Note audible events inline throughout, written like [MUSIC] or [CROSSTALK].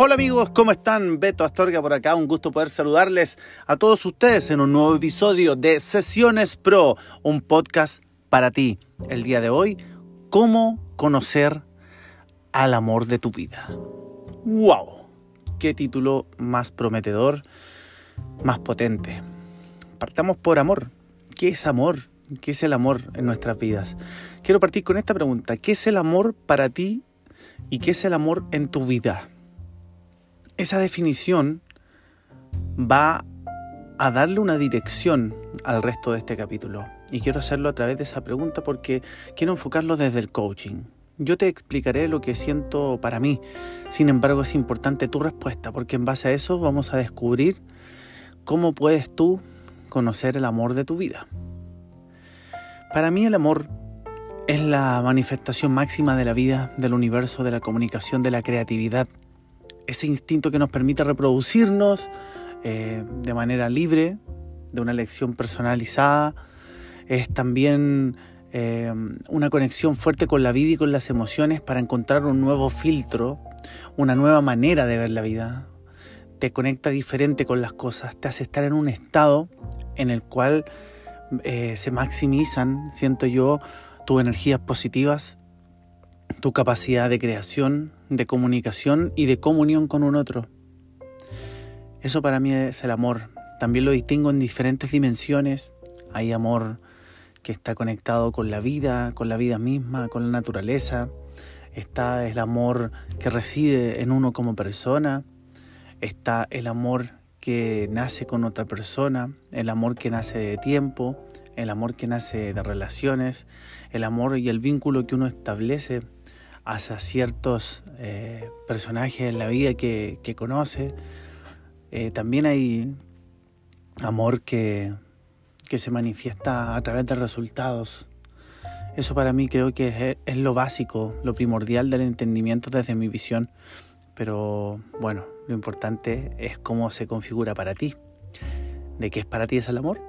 Hola amigos, ¿cómo están? Beto Astorga por acá, un gusto poder saludarles a todos ustedes en un nuevo episodio de Sesiones Pro, un podcast para ti. El día de hoy, cómo conocer al amor de tu vida. ¡Wow! ¡Qué título más prometedor, más potente! Partamos por amor. ¿Qué es amor? ¿Qué es el amor en nuestras vidas? Quiero partir con esta pregunta. ¿Qué es el amor para ti y qué es el amor en tu vida? Esa definición va a darle una dirección al resto de este capítulo. Y quiero hacerlo a través de esa pregunta porque quiero enfocarlo desde el coaching. Yo te explicaré lo que siento para mí. Sin embargo, es importante tu respuesta porque en base a eso vamos a descubrir cómo puedes tú conocer el amor de tu vida. Para mí el amor es la manifestación máxima de la vida, del universo, de la comunicación, de la creatividad ese instinto que nos permite reproducirnos eh, de manera libre, de una elección personalizada, es también eh, una conexión fuerte con la vida y con las emociones para encontrar un nuevo filtro, una nueva manera de ver la vida. Te conecta diferente con las cosas, te hace estar en un estado en el cual eh, se maximizan, siento yo, tus energías positivas, tu capacidad de creación, de comunicación y de comunión con un otro. Eso para mí es el amor. También lo distingo en diferentes dimensiones. Hay amor que está conectado con la vida, con la vida misma, con la naturaleza. Está el amor que reside en uno como persona. Está el amor que nace con otra persona, el amor que nace de tiempo, el amor que nace de relaciones, el amor y el vínculo que uno establece hacia ciertos eh, personajes en la vida que, conoce. Eh, también hay amor que, que, se manifiesta a través de resultados. Eso para mí creo que es, lo básico, lo primordial del entendimiento desde mi visión. Pero bueno, lo importante es cómo se configura para ti. De qué es para ti es el amor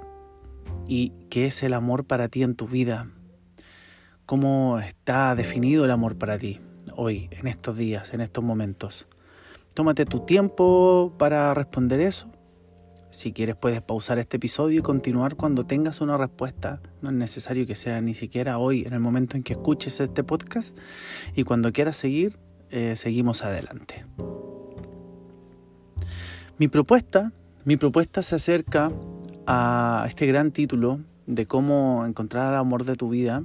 y qué es el amor para ti en tu vida, cómo está definido el amor para ti hoy, en estos días, en estos momentos. Tómate tu tiempo para responder eso. Si quieres puedes pausar este episodio y continuar cuando tengas una respuesta. No es necesario que sea ni siquiera hoy, en el momento en que escuches este podcast. Y cuando quieras seguir, eh, seguimos adelante. Mi propuesta, mi propuesta se acerca a este gran título de cómo encontrar el amor de tu vida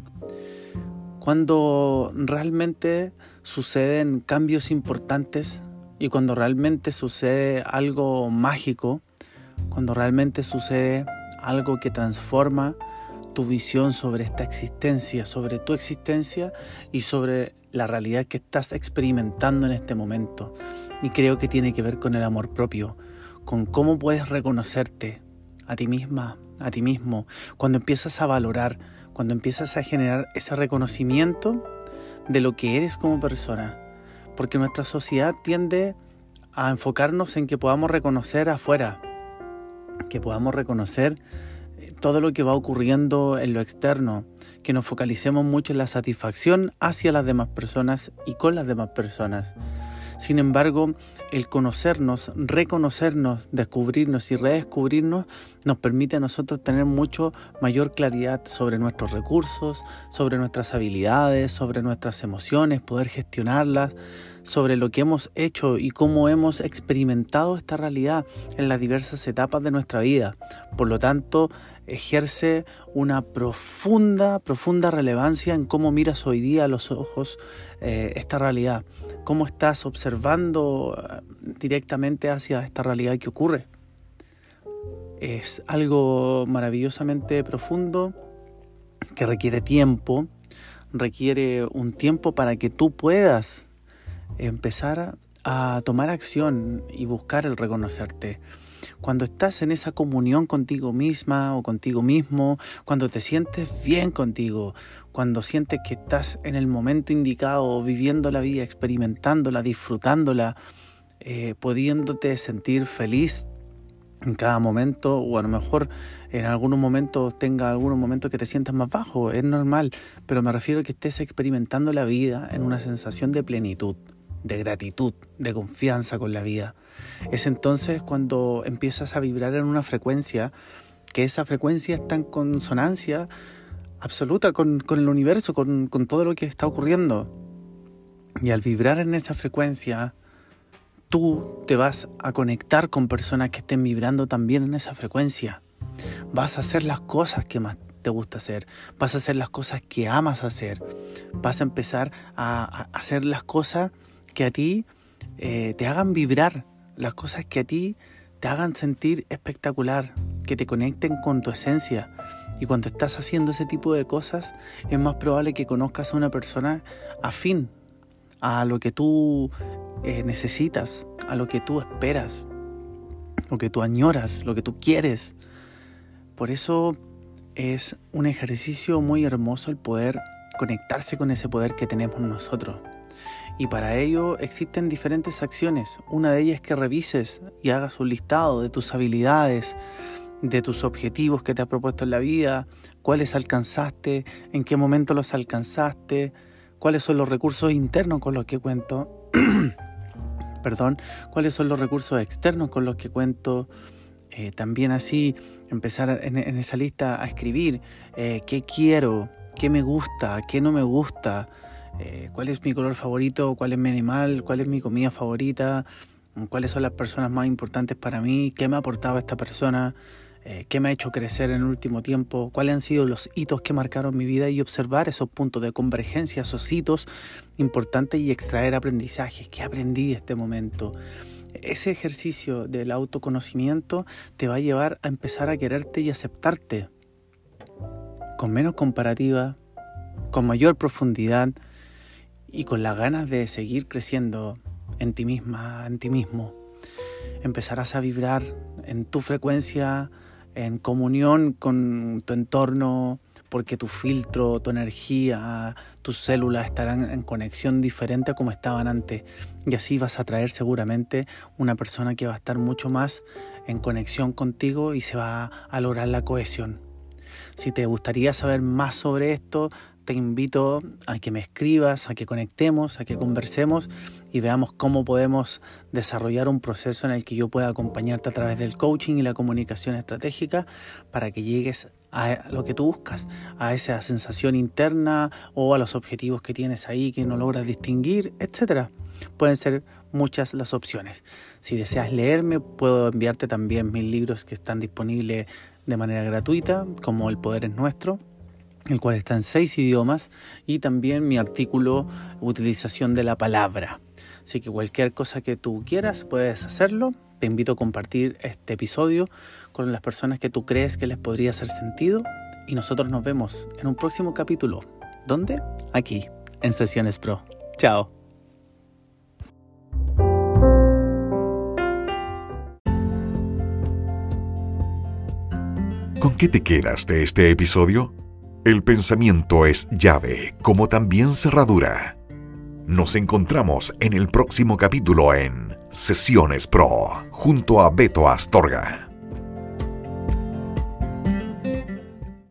cuando realmente suceden cambios importantes y cuando realmente sucede algo mágico, cuando realmente sucede algo que transforma tu visión sobre esta existencia, sobre tu existencia y sobre la realidad que estás experimentando en este momento. Y creo que tiene que ver con el amor propio, con cómo puedes reconocerte a ti misma, a ti mismo, cuando empiezas a valorar cuando empiezas a generar ese reconocimiento de lo que eres como persona. Porque nuestra sociedad tiende a enfocarnos en que podamos reconocer afuera, que podamos reconocer eh, todo lo que va ocurriendo en lo externo, que nos focalicemos mucho en la satisfacción hacia las demás personas y con las demás personas. Sin embargo, el conocernos, reconocernos, descubrirnos y redescubrirnos nos permite a nosotros tener mucho mayor claridad sobre nuestros recursos, sobre nuestras habilidades, sobre nuestras emociones, poder gestionarlas, sobre lo que hemos hecho y cómo hemos experimentado esta realidad en las diversas etapas de nuestra vida. Por lo tanto, ejerce una profunda, profunda relevancia en cómo miras hoy día a los ojos eh, esta realidad, cómo estás observando eh, directamente hacia esta realidad que ocurre. Es algo maravillosamente profundo que requiere tiempo, requiere un tiempo para que tú puedas empezar a tomar acción y buscar el reconocerte. Cuando estás en esa comunión contigo misma o contigo mismo, cuando te sientes bien contigo, cuando sientes que estás en el momento indicado, viviendo la vida, experimentándola, disfrutándola, eh, pudiéndote sentir feliz en cada momento o a lo mejor en algunos momentos tenga algunos momentos que te sientas más bajo, es normal, pero me refiero a que estés experimentando la vida en una sensación de plenitud, de gratitud, de confianza con la vida. Es entonces cuando empiezas a vibrar en una frecuencia que esa frecuencia está en consonancia absoluta con, el universo, con, con todo lo que está ocurriendo. Y al vibrar en esa frecuencia, tú te vas a conectar con personas que estén vibrando también en esa frecuencia. Vas a hacer las cosas que más te gusta hacer, vas a hacer las cosas que amas hacer, vas a empezar a, hacer las cosas que a ti eh, te hagan vibrar, las cosas que a ti te hagan sentir espectacular, que te conecten con tu esencia. Y cuando estás haciendo ese tipo de cosas, es más probable que conozcas a una persona afín a lo que tú eh, necesitas, a lo que tú esperas, lo que tú añoras, lo que tú quieres. Por eso es un ejercicio muy hermoso el poder conectarse con ese poder que tenemos nosotros. Y para ello existen diferentes acciones. Una de ellas es que revises y hagas un listado de tus habilidades, de tus objetivos que te has propuesto en la vida, cuáles alcanzaste, en qué momento los alcanzaste, cuáles son los recursos internos con los que cuento. [CLEARS THROAT] perdón, cuáles son los recursos externos con los que cuento. Eh, también así empezar en, esa lista a escribir eh, qué quiero, qué me gusta, qué no me gusta, eh, cuál es mi color favorito, cuál es mi animal, cuál es mi comida favorita, cuáles son las personas más importantes para mí, qué me ha aportado esta persona, eh, qué me ha hecho crecer en el último tiempo, cuáles han sido los hitos que marcaron mi vida y observar esos puntos de convergencia, esos hitos importantes y extraer aprendizajes. ¿Qué aprendí de este momento? Ese ejercicio del autoconocimiento te va a llevar a empezar a quererte y aceptarte con menos comparativa, con mayor profundidad y con las ganas de seguir creciendo en ti misma, en ti mismo. Empezarás a vibrar en tu frecuencia en comunión con tu entorno, porque tu filtro, tu energía, tus células estarán en conexión diferente a como estaban antes. Y así vas a traer seguramente una persona que va a estar mucho más en conexión contigo y se va a lograr la cohesión. Si te gustaría saber más sobre esto, te invito a que me escribas, a que conectemos, a que conversemos y veamos cómo podemos desarrollar un proceso en el que yo pueda acompañarte a través del coaching y la comunicación estratégica para que llegues a lo que tú buscas, a esa sensación interna o a los objetivos que tienes ahí que no logras distinguir, etc. Pueden ser muchas las opciones. Si deseas leerme, puedo enviarte también mis libros que están disponibles de manera gratuita, como El Poder es Nuestro, el cual está en seis idiomas, y también mi artículo Utilización de la palabra. Así que cualquier cosa que tú quieras puedes hacerlo. Te invito a compartir este episodio con las personas que tú crees que les podría hacer sentido y nosotros nos vemos en un próximo capítulo. ¿Dónde? Aquí, en Sesiones Pro. Chao. ¿Con qué te quedas de este episodio? El pensamiento es llave, como también cerradura. Nos encontramos en el próximo capítulo en Sesiones Pro, junto a Beto Astorga.